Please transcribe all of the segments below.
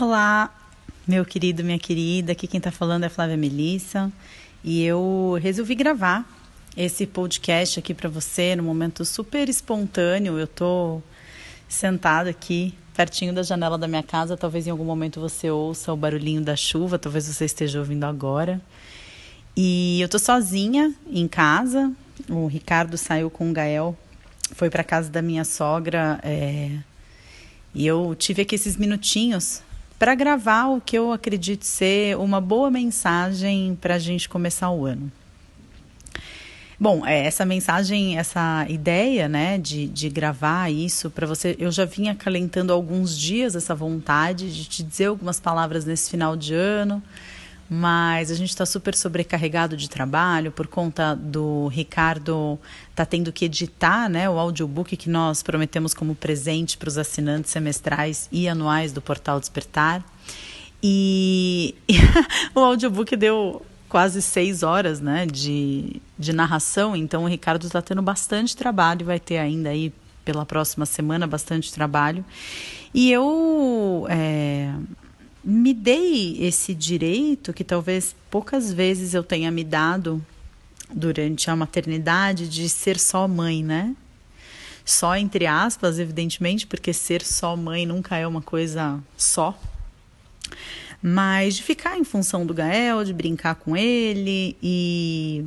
Olá, meu querido, minha querida. Aqui quem está falando é Flávia Melissa e eu resolvi gravar esse podcast aqui para você num momento super espontâneo. Eu tô sentada aqui pertinho da janela da minha casa. Talvez em algum momento você ouça o barulhinho da chuva, talvez você esteja ouvindo agora. E eu tô sozinha em casa. O Ricardo saiu com o Gael, foi para casa da minha sogra. É... E eu tive aqui esses minutinhos para gravar o que eu acredito ser uma boa mensagem para a gente começar o ano. Bom, é, essa mensagem, essa ideia, né, de, de gravar isso para você, eu já vinha acalentando alguns dias essa vontade de te dizer algumas palavras nesse final de ano, mas a gente está super sobrecarregado de trabalho por conta do Ricardo tá tendo que editar, né, o audiobook que nós prometemos como presente para os assinantes semestrais e anuais do Portal Despertar. E, e o audiobook deu quase seis horas, né, de, de narração. Então o Ricardo está tendo bastante trabalho, vai ter ainda aí pela próxima semana bastante trabalho. E eu é, me dei esse direito que talvez poucas vezes eu tenha me dado durante a maternidade de ser só mãe, né? Só entre aspas, evidentemente, porque ser só mãe nunca é uma coisa só. Mas de ficar em função do Gael, de brincar com ele e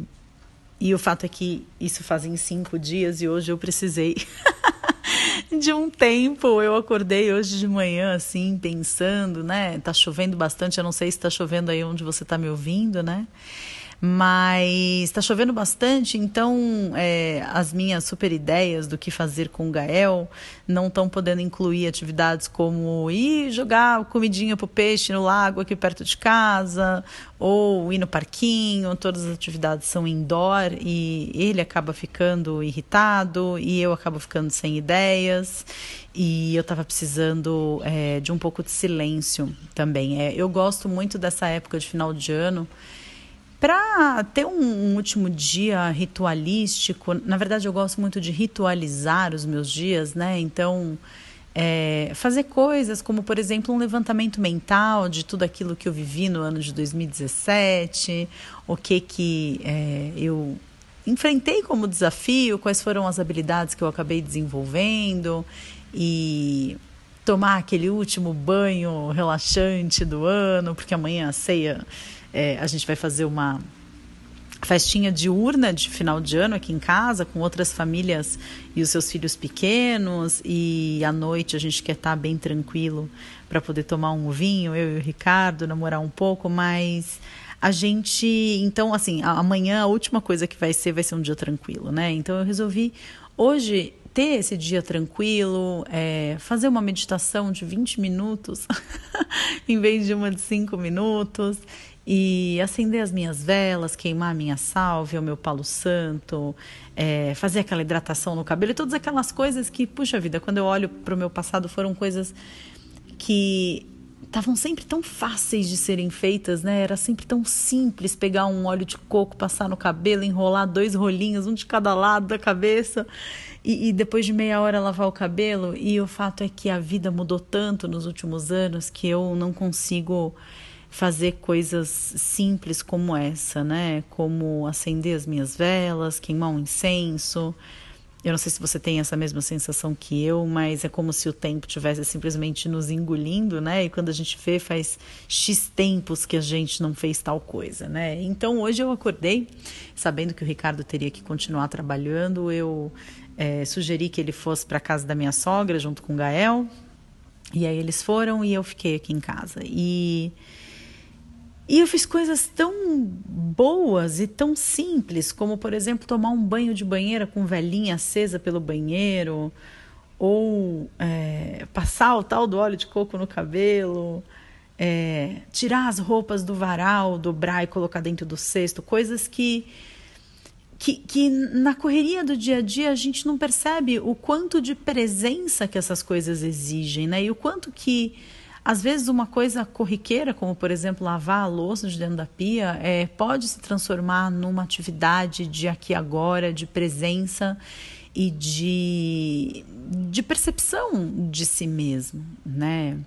e o fato é que isso fazem cinco dias e hoje eu precisei de um tempo. Eu acordei hoje de manhã, assim, pensando, né? Tá chovendo bastante. Eu não sei se tá chovendo aí onde você tá me ouvindo, né? Mas está chovendo bastante, então é, as minhas super ideias do que fazer com o Gael não estão podendo incluir atividades como ir jogar comidinha para o peixe no lago aqui perto de casa, ou ir no parquinho. Todas as atividades são indoor e ele acaba ficando irritado e eu acabo ficando sem ideias. E eu estava precisando é, de um pouco de silêncio também. É, eu gosto muito dessa época de final de ano para ter um, um, último dia ritualístico, na verdade eu gosto muito de ritualizar os meus dias, né? Então, é, fazer coisas como, por exemplo, um levantamento mental de tudo aquilo que eu vivi no ano de 2017, o que que é, eu enfrentei como desafio, quais foram as habilidades que eu acabei desenvolvendo e tomar aquele último banho relaxante do ano, porque amanhã a ceia é, a gente vai fazer uma festinha diurna de final de ano aqui em casa com outras famílias e os seus filhos pequenos e à noite a gente quer estar bem tranquilo para poder tomar um vinho, eu e o Ricardo, namorar um pouco, mas a gente, então assim, amanhã a última coisa que vai ser vai ser um dia tranquilo, né? Então eu resolvi hoje ter esse dia tranquilo, é, fazer uma meditação de 20 minutos em vez de uma de 5 minutos e acender as minhas velas, queimar a minha salve, o meu palo santo, é, fazer aquela hidratação no cabelo e todas aquelas coisas que, puxa vida, quando eu olho para o meu passado foram coisas que estavam sempre tão fáceis de serem feitas, né? Era sempre tão simples pegar um óleo de coco, passar no cabelo, enrolar dois rolinhos, um de cada lado da cabeça e, e depois de meia hora lavar o cabelo. E o fato é que a vida mudou tanto nos últimos anos que eu não consigo fazer coisas simples como essa, né? Como acender as minhas velas, queimar um incenso. Eu não sei se você tem essa mesma sensação que eu, mas é como se o tempo tivesse simplesmente nos engolindo, né? E quando a gente vê, faz X tempos que a gente não fez tal coisa, né? Então hoje eu acordei, sabendo que o Ricardo teria que continuar trabalhando, eu é, sugeri que ele fosse para casa da minha sogra junto com o Gael. E aí eles foram e eu fiquei aqui em casa. E e eu fiz coisas tão boas e tão simples, como, por exemplo, tomar um banho de banheira com velhinha acesa pelo banheiro, ou é, passar o tal do óleo de coco no cabelo, é, tirar as roupas do varal, dobrar e colocar dentro do cesto, coisas que, que, que na correria do dia a dia a gente não percebe o quanto de presença que essas coisas exigem, né? E o quanto que às vezes, uma coisa corriqueira, como por exemplo lavar a louça de dentro da pia, é, pode se transformar numa atividade de aqui e agora, de presença e de, de percepção de si mesmo, né?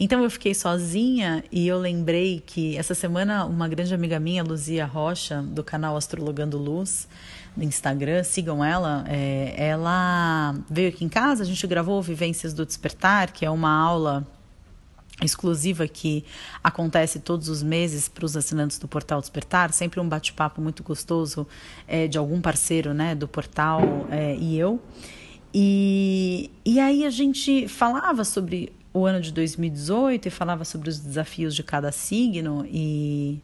Então eu fiquei sozinha e eu lembrei que essa semana uma grande amiga minha, Luzia Rocha, do canal Astrologando Luz, no Instagram, sigam ela. É, ela veio aqui em casa, a gente gravou Vivências do Despertar, que é uma aula exclusiva que acontece todos os meses para os assinantes do Portal Despertar, sempre um bate-papo muito gostoso é, de algum parceiro né, do portal é, e eu. E, e aí a gente falava sobre o ano de 2018 e falava sobre os desafios de cada signo e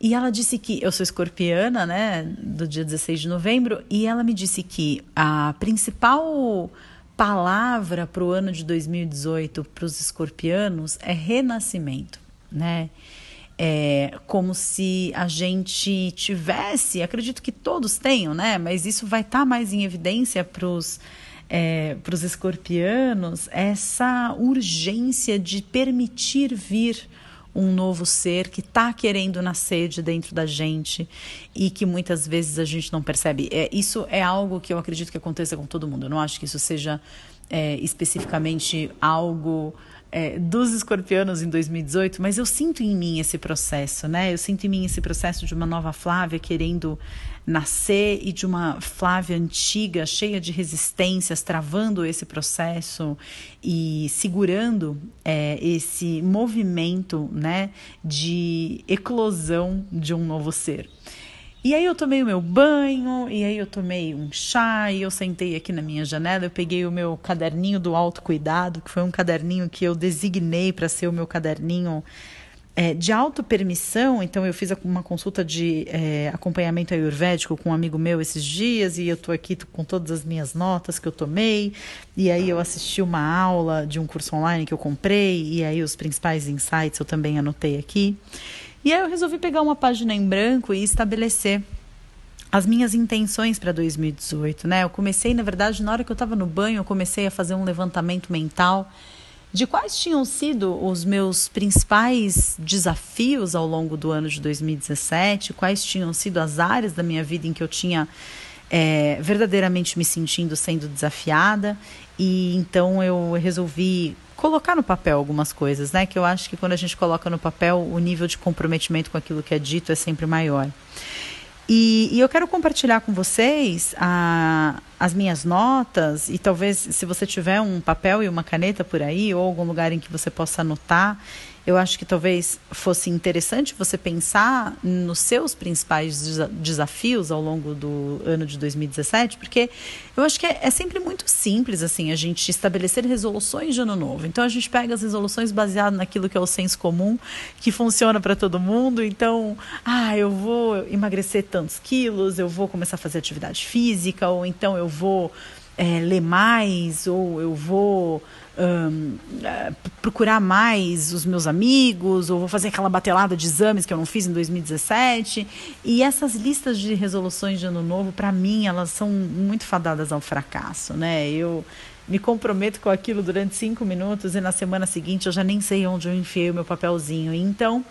e ela disse que eu sou escorpiana, né, do dia 16 de novembro, e ela me disse que a principal palavra para o ano de 2018 para os escorpianos é renascimento, né? É como se a gente tivesse, acredito que todos tenham, né? Mas isso vai estar tá mais em evidência para os é, para os escorpianos essa urgência de permitir vir um novo ser que está querendo nascer de dentro da gente e que muitas vezes a gente não percebe. É, isso é algo que eu acredito que aconteça com todo mundo. Eu não acho que isso seja é, especificamente algo é, dos escorpianos em 2018, mas eu sinto em mim esse processo, né? Eu sinto em mim esse processo de uma nova Flávia querendo nascer e de uma Flávia antiga, cheia de resistências, travando esse processo e segurando é, esse movimento, né, de eclosão de um novo ser. E aí eu tomei o meu banho, e aí eu tomei um chá, e eu sentei aqui na minha janela, eu peguei o meu caderninho do autocuidado, que foi um caderninho que eu designei para ser o meu caderninho é, de autopermissão, então eu fiz uma consulta de é, acompanhamento ayurvédico com um amigo meu esses dias, e eu estou aqui com todas as minhas notas que eu tomei, e aí eu assisti uma aula de um curso online que eu comprei, e aí os principais insights eu também anotei aqui. E aí eu resolvi pegar uma página em branco e estabelecer as minhas intenções para 2018, né? Eu comecei, na verdade, na hora que eu estava no banho, eu comecei a fazer um levantamento mental de quais tinham sido os meus principais desafios ao longo do ano de 2017, quais tinham sido as áreas da minha vida em que eu tinha é, verdadeiramente me sentindo sendo desafiada. E então eu resolvi colocar no papel algumas coisas, né? Que eu acho que quando a gente coloca no papel, o nível de comprometimento com aquilo que é dito é sempre maior. E, e eu quero compartilhar com vocês a, as minhas notas e talvez se você tiver um papel e uma caneta por aí ou algum lugar em que você possa anotar eu acho que talvez fosse interessante você pensar nos seus principais desafios ao longo do ano de 2017, porque eu acho que é, é, sempre muito simples assim a gente estabelecer resoluções de ano novo. Então a gente pega as resoluções baseadas naquilo que é o senso comum, que funciona para todo mundo. Então, ah, eu vou emagrecer tantos quilos, eu vou começar a fazer atividade física, ou então eu vou é, ler mais, ou eu vou um, é, procurar mais os meus amigos, ou vou fazer aquela batelada de exames que eu não fiz em 2017. E essas listas de resoluções de ano novo, para mim, elas são muito fadadas ao fracasso, né? Eu me comprometo com aquilo durante cinco minutos e na semana seguinte eu já nem sei onde eu enfiei o meu papelzinho. Então,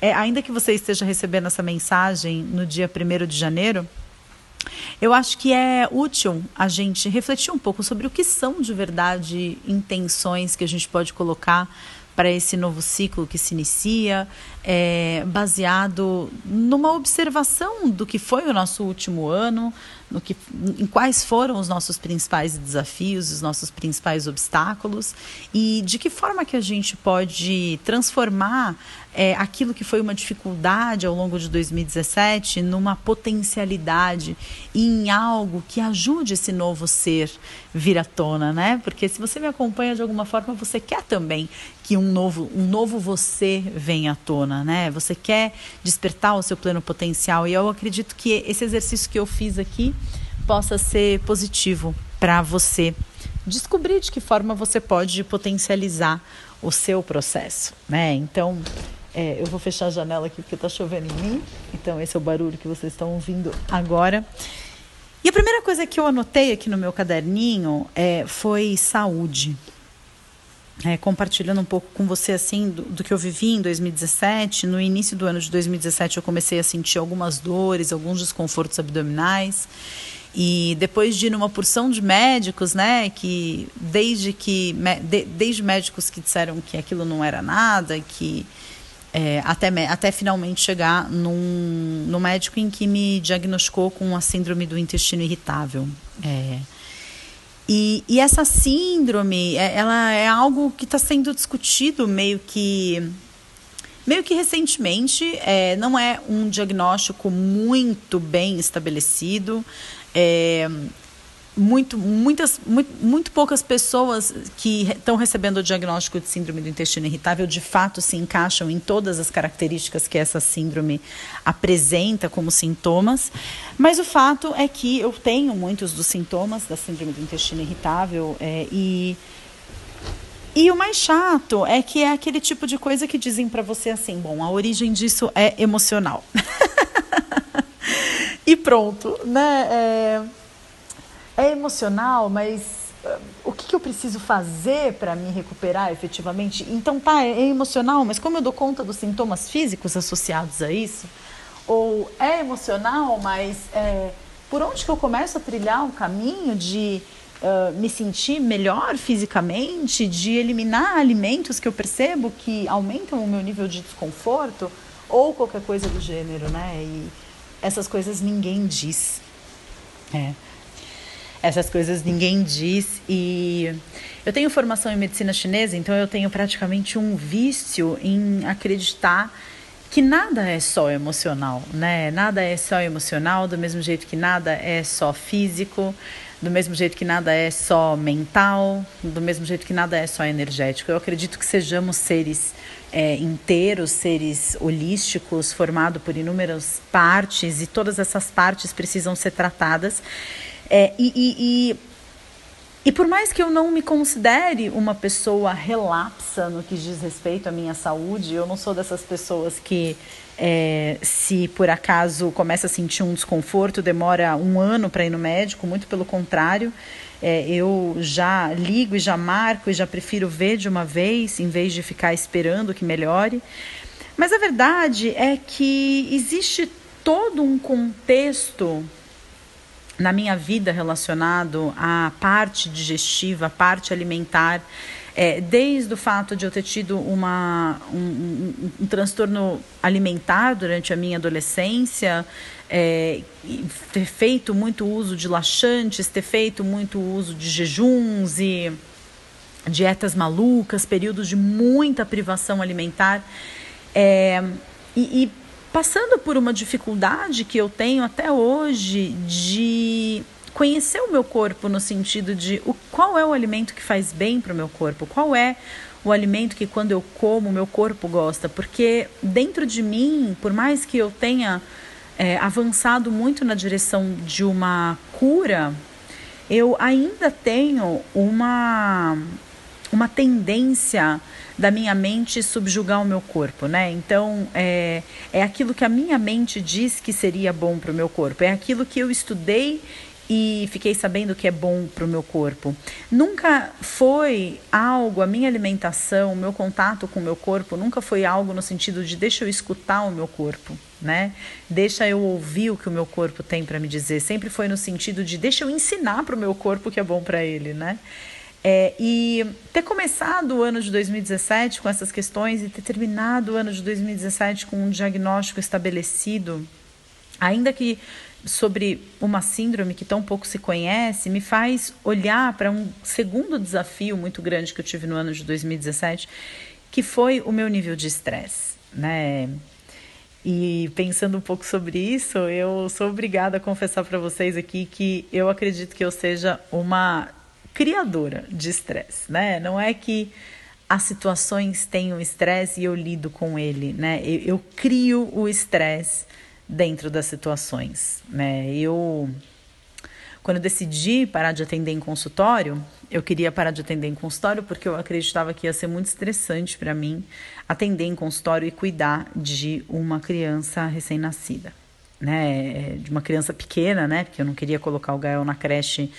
é, ainda que você esteja recebendo essa mensagem no dia 1 de janeiro, eu acho que é útil a gente refletir um pouco sobre o que são de verdade intenções que a gente pode colocar para esse novo ciclo que se inicia, é, baseado numa observação do que foi o nosso último ano, no que, em quais foram os nossos principais desafios, os nossos principais obstáculos e de que forma que a gente pode transformar é, aquilo que foi uma dificuldade ao longo de 2017 numa potencialidade e em algo que ajude esse novo ser vir à tona, né? Porque se você me acompanha de alguma forma, você quer também que um novo, um novo você venha à tona, né? Você quer despertar o seu pleno potencial e eu acredito que esse exercício que eu fiz aqui possa ser positivo para você descobrir de que forma você pode potencializar o seu processo, né? Então, é, eu vou fechar a janela aqui porque está chovendo em mim. Então, esse é o barulho que vocês estão ouvindo agora. E a primeira coisa que eu anotei aqui no meu caderninho é, foi saúde. É, compartilhando um pouco com você assim do, do, que eu vivi em 2017. No início do ano de 2017 eu comecei a sentir algumas dores, alguns desconfortos abdominais. E depois de ir numa porção de médicos, né, que desde que de, desde médicos que disseram que aquilo não era nada, que é, até, até finalmente chegar num, num médico em que me diagnosticou com a síndrome do intestino irritável. É, e, e essa síndrome, é, ela é algo que está sendo discutido meio que meio que recentemente. É, não é um diagnóstico muito bem estabelecido. É, muito, muitas, muito, muito poucas pessoas que estão recebendo o diagnóstico de síndrome do intestino irritável de fato se encaixam em todas as características que essa síndrome apresenta como sintomas. Mas o fato é que eu tenho muitos dos sintomas da síndrome do intestino irritável é, e. E o mais chato é que é aquele tipo de coisa que dizem para você assim: bom, a origem disso é emocional. e pronto, né? É é emocional, mas uh, o que, que, eu preciso fazer para me recuperar efetivamente? Então, tá, é emocional, mas como eu dou conta dos sintomas físicos associados a isso? Ou é emocional, mas é, por onde que eu começo a trilhar um caminho de uh, me sentir melhor fisicamente, de eliminar alimentos que eu percebo que aumentam o meu nível de desconforto? Ou qualquer coisa do gênero, né? E essas coisas ninguém diz. É essas coisas ninguém diz e eu tenho formação em medicina chinesa, então eu tenho praticamente um vício em acreditar que nada é só emocional, né? Nada é só emocional, do mesmo jeito que nada é só físico, do mesmo jeito que nada é só mental, do mesmo jeito que nada é só energético. Eu acredito que sejamos seres é, inteiros, seres holísticos, formados por inúmeras partes e todas essas partes precisam ser tratadas. É, e, e, e, e por mais que eu não me considere uma pessoa relapsa no que diz respeito à minha saúde, eu não sou dessas pessoas que, é, se por acaso começa a sentir um desconforto, demora um ano para ir no médico, muito pelo contrário. É, eu já ligo e já marco e já prefiro ver de uma vez em vez de ficar esperando que melhore. Mas a verdade é que existe todo um contexto na minha vida relacionado à parte digestiva, à parte alimentar, é, desde o fato de eu ter tido uma, um, um, um transtorno alimentar durante a minha adolescência, é, ter feito muito uso de laxantes, ter feito muito uso de jejuns e dietas malucas, períodos de muita privação alimentar. É, e, e passando por uma dificuldade que eu tenho até hoje de conhecer o meu corpo no sentido de o, qual é o alimento que faz bem para o meu corpo, qual é o alimento que quando eu como o meu corpo gosta, porque dentro de mim, por mais que eu tenha é, avançado muito na direção de uma cura, eu ainda tenho uma uma tendência da minha mente subjugar o meu corpo, né? Então, é, é aquilo que a minha mente diz que seria bom para o meu corpo, é aquilo que eu estudei e fiquei sabendo que é bom para o meu corpo. Nunca foi algo, a minha alimentação, o meu contato com o meu corpo, nunca foi algo no sentido de deixa eu escutar o meu corpo, né? Deixa eu ouvir o que o meu corpo tem para me dizer. Sempre foi no sentido de deixa eu ensinar para o meu corpo que é bom para ele, né? É, e ter começado o ano de 2017 com essas questões e ter terminado o ano de 2017 com um diagnóstico estabelecido, ainda que sobre uma síndrome que tão pouco se conhece, me faz olhar para um segundo desafio muito grande que eu tive no ano de 2017, que foi o meu nível de estresse, né? E pensando um pouco sobre isso, eu sou obrigada a confessar para vocês aqui que eu acredito que eu seja uma criadora de estresse, né? Não é que as situações tenham estresse e eu lido com ele, né? Eu, eu crio o estresse dentro das situações, né? Eu quando eu decidi parar de atender em consultório, eu queria parar de atender em consultório porque eu acreditava que ia ser muito estressante para mim atender em consultório e cuidar de uma criança recém-nascida, né? De uma criança pequena, né? Porque eu não queria colocar o Gael na creche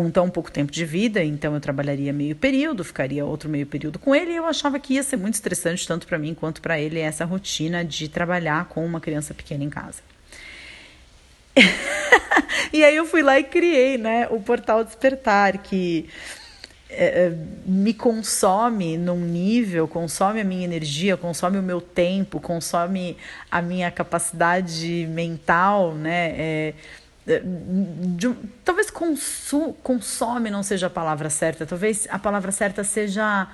com tão pouco tempo de vida, então eu trabalharia meio período, ficaria outro meio período com ele, e eu achava que ia ser muito estressante tanto para mim quanto para ele essa rotina de trabalhar com uma criança pequena em casa. e aí eu fui lá e criei, né, o portal Despertar, que é, é, me consome num nível, consome a minha energia, consome o meu tempo, consome a minha capacidade mental, né? É de, talvez consu, consome não seja a palavra certa, talvez a palavra certa seja.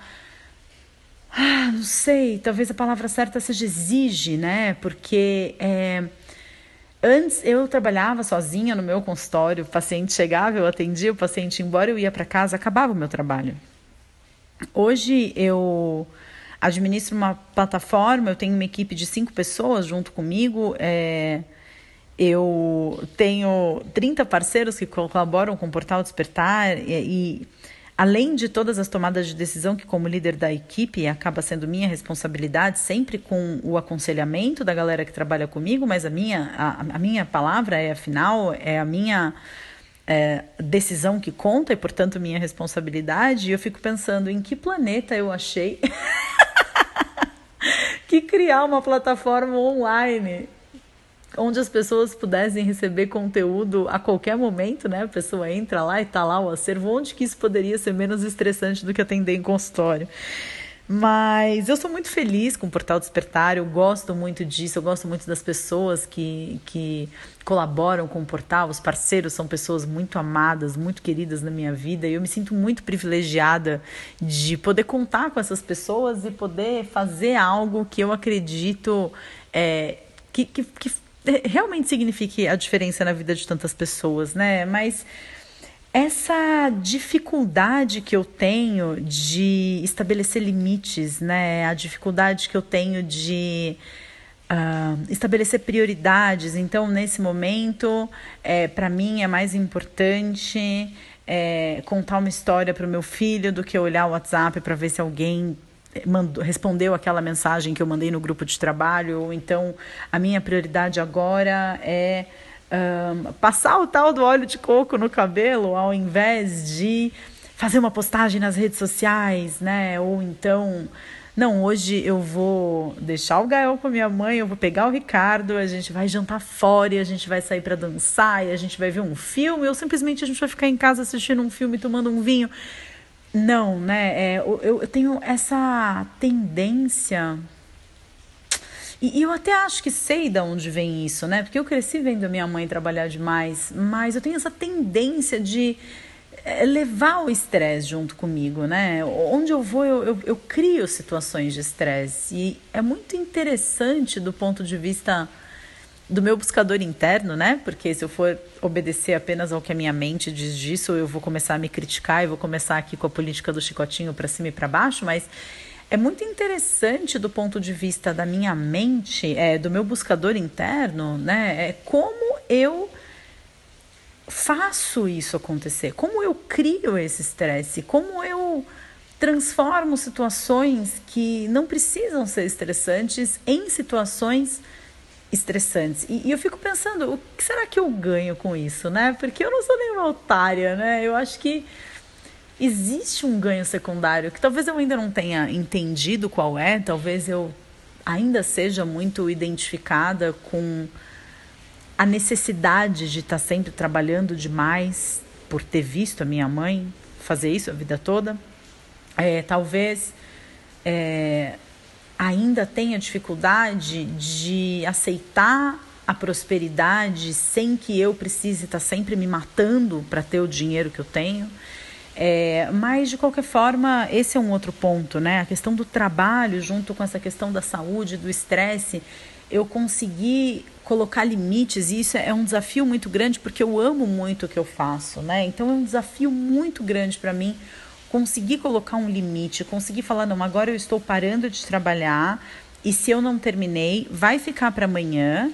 Ah, não sei, talvez a palavra certa seja exige, né? Porque é, Antes eu trabalhava sozinha no meu consultório, o paciente chegava, eu atendia o paciente, embora eu ia para casa, acabava o meu trabalho. Hoje eu administro uma plataforma, eu tenho uma equipe de cinco pessoas junto comigo, é, eu tenho 30 parceiros que colaboram com o Portal Despertar e, e além de todas as tomadas de decisão que como líder da equipe acaba sendo minha responsabilidade, sempre com o aconselhamento da galera que trabalha comigo, mas a minha, a, a minha palavra é afinal, é a minha é, decisão que conta e, portanto, minha responsabilidade. E eu fico pensando em que planeta eu achei que criar uma plataforma online onde as pessoas pudessem receber conteúdo a qualquer momento, né? A pessoa entra lá e tá lá o acervo, onde que isso poderia ser menos estressante do que atender em consultório? Mas eu sou muito feliz com o Portal Despertar, eu gosto muito disso, eu gosto muito das pessoas que, que colaboram com o portal, os parceiros são pessoas muito amadas, muito queridas na minha vida, e eu me sinto muito privilegiada de poder contar com essas pessoas e poder fazer algo que eu acredito é, que, que, que realmente signifique a diferença na vida de tantas pessoas, né? Mas essa dificuldade que eu tenho de estabelecer limites, né? A dificuldade que eu tenho de uh, estabelecer prioridades. Então, nesse momento, é, para mim é mais importante é, contar uma história para o meu filho do que olhar o WhatsApp para ver se alguém mandou, respondeu aquela mensagem que eu mandei no grupo de trabalho, ou então a minha prioridade agora é um, passar o tal do óleo de coco no cabelo ao invés de fazer uma postagem nas redes sociais, né? Ou então, não, hoje eu vou deixar o Gael com a minha mãe, eu vou pegar o Ricardo, a gente vai jantar fora, e a gente vai sair para dançar, e a gente vai ver um filme, ou simplesmente a gente vai ficar em casa assistindo um filme, tomando um vinho. Não, né? É, eu, eu tenho essa tendência. E, eu até acho que sei de onde vem isso, né? Porque eu cresci vendo minha mãe trabalhar demais, mas eu tenho essa tendência de é, levar o estresse junto comigo, né? Onde eu vou, eu, eu, eu crio situações de estresse. E é muito interessante do ponto de vista do meu buscador interno, né? Porque se eu for obedecer apenas ao que a minha mente diz disso, eu vou começar a me criticar e vou começar aqui com a política do chicotinho para cima e para baixo, mas é muito interessante do ponto de vista da minha mente, é, do meu buscador interno, né? É como eu faço isso acontecer, como eu crio esse estresse, como eu transformo situações que não precisam ser estressantes em situações estressantes. E, e, eu fico pensando, o que será que eu ganho com isso, né? Porque eu não sou nenhuma otária, né? Eu acho que existe um ganho secundário que talvez eu ainda não tenha entendido qual é, talvez eu ainda seja muito identificada com a necessidade de estar sempre trabalhando demais por ter visto a minha mãe fazer isso a vida toda. É, talvez é, ainda tenha dificuldade de aceitar a prosperidade sem que eu precise estar sempre me matando para ter o dinheiro que eu tenho. É, mas, de qualquer forma, esse é um outro ponto, né? A questão do trabalho, junto com essa questão da saúde, do estresse, eu consegui colocar limites e isso é um desafio muito grande porque eu amo muito o que eu faço, né? Então, é um desafio muito grande para mim conseguir colocar um limite, conseguir falar, não, agora eu estou parando de trabalhar e se eu não terminei, vai ficar para amanhã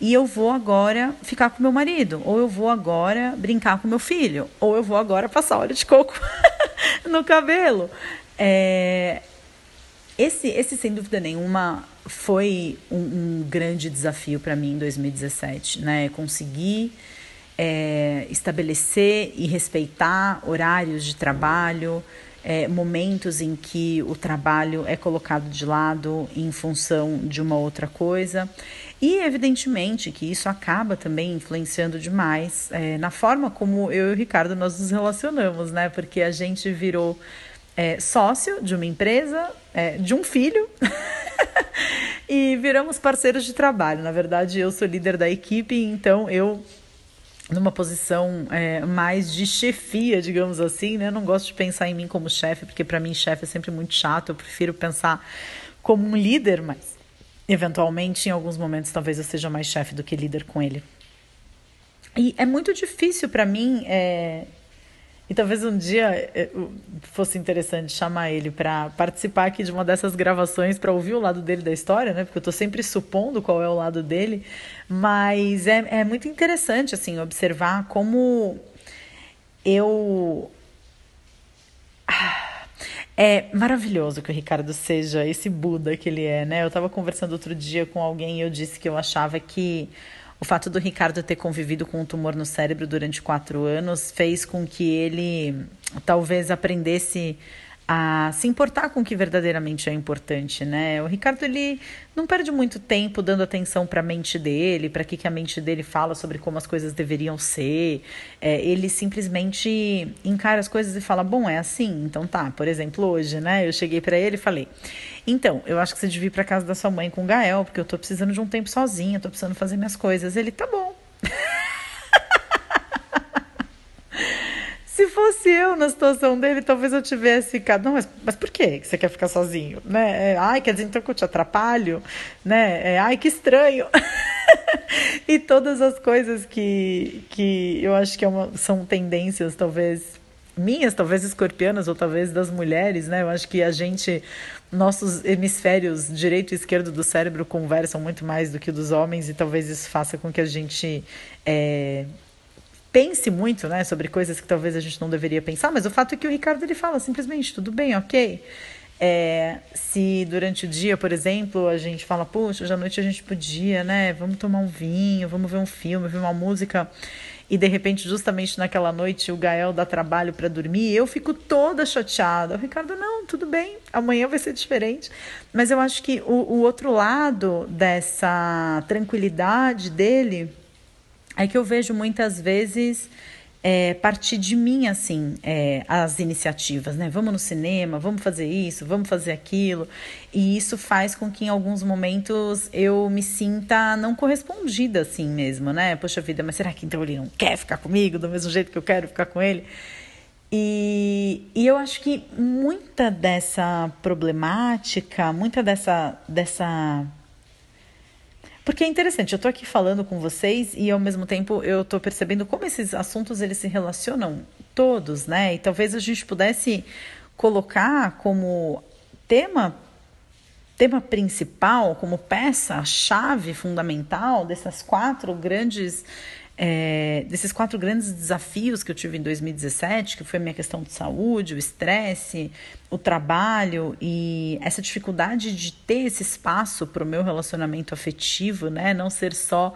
e eu vou agora ficar com meu marido, ou eu vou agora brincar com meu filho, ou eu vou agora passar óleo de coco no cabelo. É, esse, esse, sem dúvida nenhuma, foi um, um grande desafio para mim em 2017, né? Conseguir é, estabelecer e respeitar horários de trabalho, é, momentos em que o trabalho é colocado de lado em função de uma outra coisa. E, evidentemente, que isso acaba também influenciando demais é, na forma como eu e o Ricardo nós nos relacionamos, né? Porque a gente virou é, sócio de uma empresa, é, de um filho, e viramos parceiros de trabalho. Na verdade, eu sou líder da equipe, então eu numa posição é, mais de chefia, digamos assim, né? Eu não gosto de pensar em mim como chefe, porque para mim chefe é sempre muito chato. Eu prefiro pensar como um líder, mas eventualmente em alguns momentos talvez eu seja mais chefe do que líder com ele. E é muito difícil para mim é, e talvez um dia eh, fosse interessante chamar ele para participar aqui de uma dessas gravações para ouvir o lado dele da história, né? Porque eu estou sempre supondo qual é o lado dele, mas é, é muito interessante assim observar como eu ah, é maravilhoso que o Ricardo seja esse Buda que ele é, né? Eu estava conversando outro dia com alguém e eu disse que eu achava que o fato do Ricardo ter convivido com um tumor no cérebro durante quatro anos fez com que ele talvez aprendesse a se importar com o que verdadeiramente é importante, né? O Ricardo ele não perde muito tempo dando atenção para a mente dele, para que, que a mente dele fala sobre como as coisas deveriam ser. É, ele simplesmente encara as coisas e fala: bom, é assim, então tá. Por exemplo, hoje, né? Eu cheguei para ele e falei: então, eu acho que você devia ir para casa da sua mãe com o Gael, porque eu tô precisando de um tempo sozinha, tô precisando fazer minhas coisas. Ele tá bom. Se fosse eu na situação dele, talvez eu tivesse ficado. Não, mas, mas por que você quer ficar sozinho? Né? É, ai, quer dizer então que eu te atrapalho? Né? É, ai, que estranho. e todas as coisas que, que eu acho que é uma, são tendências, talvez minhas, talvez escorpianas ou talvez das mulheres, né? Eu acho que a gente, nossos hemisférios direito e esquerdo do cérebro conversam muito mais do que dos homens e talvez isso faça com que a gente é, pense muito, né, sobre coisas que talvez a gente não deveria pensar, mas o fato é que o Ricardo ele fala simplesmente tudo bem, ok. É, se durante o dia, por exemplo, a gente fala, poxa, hoje à noite a gente podia, né? Vamos tomar um vinho, vamos ver um filme, ver uma música. E de repente, justamente naquela noite, o Gael dá trabalho para dormir, eu fico toda chateada. O Ricardo, não, tudo bem, amanhã vai ser diferente. Mas eu acho que o, o outro lado dessa tranquilidade dele é que eu vejo muitas vezes é, partir de mim, assim, é, as iniciativas, né? Vamos no cinema, vamos fazer isso, vamos fazer aquilo. E isso faz com que em alguns momentos eu me sinta não correspondida, assim mesmo, né? Poxa vida, mas será que então ele não quer ficar comigo do mesmo jeito que eu quero ficar com ele? E, e eu acho que muita dessa problemática, muita dessa, dessa porque é interessante, eu estou aqui falando com vocês e ao mesmo tempo eu estou percebendo como esses assuntos eles se relacionam todos, né? E talvez a gente pudesse colocar como tema tema principal, como peça chave fundamental dessas quatro grandes é, desses quatro grandes desafios que eu tive em 2017, que foi a minha questão de saúde, o estresse, o trabalho e essa dificuldade de ter esse espaço para o meu relacionamento afetivo, né? Não ser só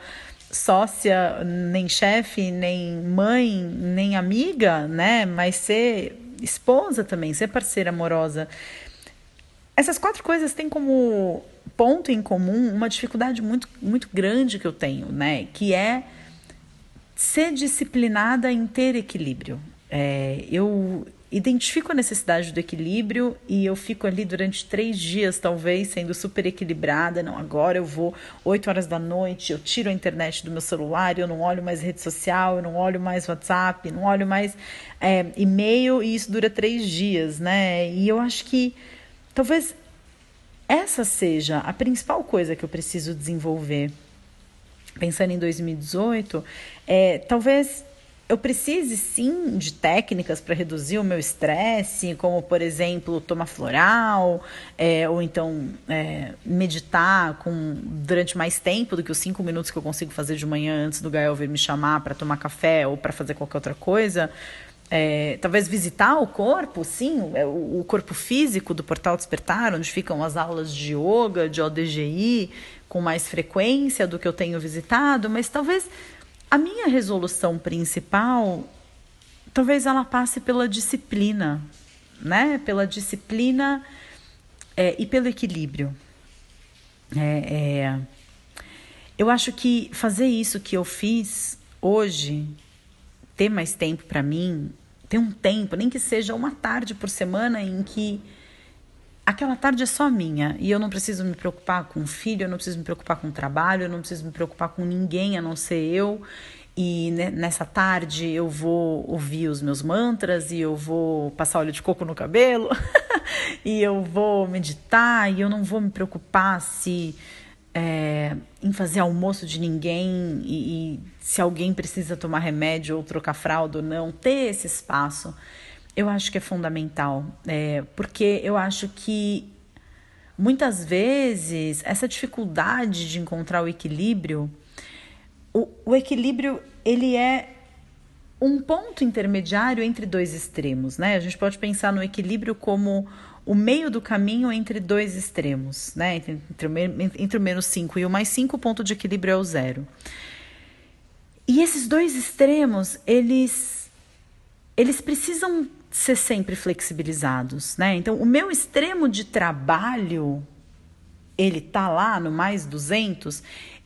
sócia, nem chefe, nem mãe, nem amiga, né? Mas ser esposa também, ser parceira amorosa. Essas quatro coisas têm como ponto em comum uma dificuldade muito, muito grande que eu tenho, né? Que é ser disciplinada em ter equilíbrio. É, eu identifico a necessidade do equilíbrio e eu fico ali durante três dias, talvez, sendo super equilibrada. Não, agora eu vou oito horas da noite, eu tiro a internet do meu celular, eu não olho mais rede social, eu não olho mais WhatsApp, não olho mais é, e-mail e isso dura três dias, né? E eu acho que talvez essa seja a principal coisa que eu preciso desenvolver pensando em 2018, é, talvez eu precise sim de técnicas para reduzir o meu estresse, como por exemplo tomar floral, é, ou então é, meditar com, durante mais tempo do que os cinco minutos que eu consigo fazer de manhã antes do Gael vir me chamar para tomar café ou para fazer qualquer outra coisa. É, talvez visitar o corpo, sim, é, o, o corpo físico do Portal Despertar, onde ficam as aulas de yoga, de ODGI, com mais frequência do que eu tenho visitado, mas talvez a minha resolução principal, talvez ela passe pela disciplina, né? Pela disciplina é, e pelo equilíbrio. É, é, eu acho que fazer isso que eu fiz hoje, ter mais tempo para mim, ter um tempo, nem que seja uma tarde por semana em que aquela tarde é só minha e eu não preciso me preocupar com o filho, eu não preciso me preocupar com o trabalho, eu não preciso me preocupar com ninguém a não ser eu. E nessa tarde eu vou ouvir os meus mantras e eu vou passar óleo de coco no cabelo e eu vou meditar e eu não vou me preocupar se é, em fazer almoço de ninguém e, e se alguém precisa tomar remédio ou trocar fralda ou não. Ter esse espaço eu acho que é fundamental, é, porque eu acho que muitas vezes essa dificuldade de encontrar o equilíbrio, o, o equilíbrio ele é um ponto intermediário entre dois extremos, né? A gente pode pensar no equilíbrio como o meio do caminho entre dois extremos, né? Entre, entre, entre o menos 5 e o mais 5, o ponto de equilíbrio é o zero. E esses dois extremos, eles, eles precisam ser sempre flexibilizados, né? Então, o meu extremo de trabalho, ele tá lá no mais 200,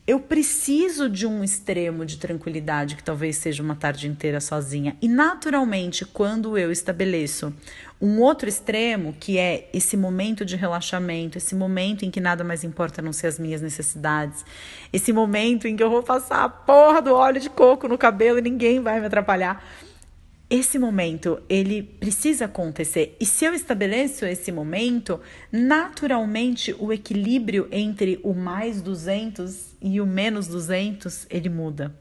eu preciso de um extremo de tranquilidade que talvez seja uma tarde inteira sozinha. E naturalmente, quando eu estabeleço um outro extremo, que é esse momento de relaxamento, esse momento em que nada mais importa a não ser as minhas necessidades, esse momento em que eu vou passar a porra do óleo de coco no cabelo e ninguém vai me atrapalhar esse momento ele precisa acontecer. E se eu estabeleço esse momento, naturalmente o equilíbrio entre o mais 200 e o menos 200 ele muda.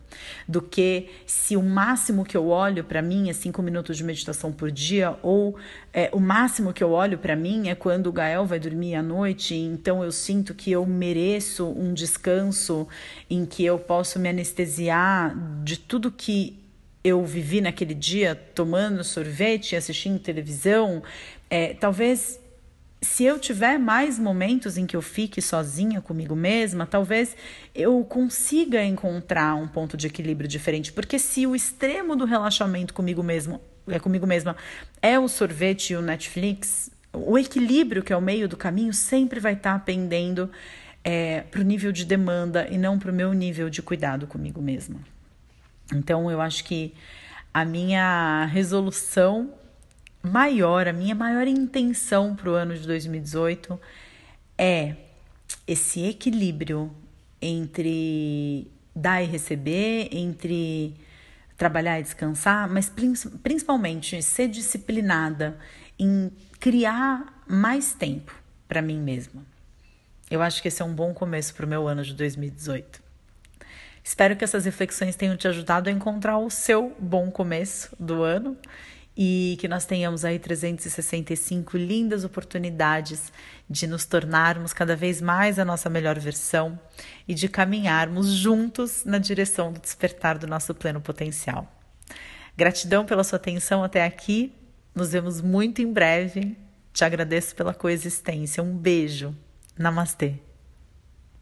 Do que se o máximo que eu olho para mim é 5 minutos de meditação por dia, ou é, o máximo que eu olho para mim é quando o Gael vai dormir à noite, então eu sinto que eu mereço um descanso em que eu posso me anestesiar de tudo que eu vivi naquele dia tomando sorvete, assistindo televisão, é, talvez se eu tiver mais momentos em que eu fique sozinha comigo mesma, talvez eu consiga encontrar um ponto de equilíbrio diferente. Porque se o extremo do relaxamento comigo mesmo é comigo mesma é o sorvete e o Netflix, o equilíbrio que é o meio do caminho sempre vai estar tá pendendo é, para o nível de demanda e não para o meu nível de cuidado comigo mesma. Então, eu acho que a minha resolução maior, a minha maior intenção para o ano de 2018 é esse equilíbrio entre dar e receber, entre trabalhar e descansar, mas principalmente ser disciplinada em criar mais tempo para mim mesma. Eu acho que esse é um bom começo para o meu ano de 2018. Espero que essas reflexões tenham te ajudado a encontrar o seu bom começo do ano e que nós tenhamos aí 365 lindas oportunidades de nos tornarmos cada vez mais a nossa melhor versão e de caminharmos juntos na direção do despertar do nosso pleno potencial. Gratidão pela sua atenção até aqui. Nos vemos muito em breve. Te agradeço pela coexistência. Um beijo. Namastê.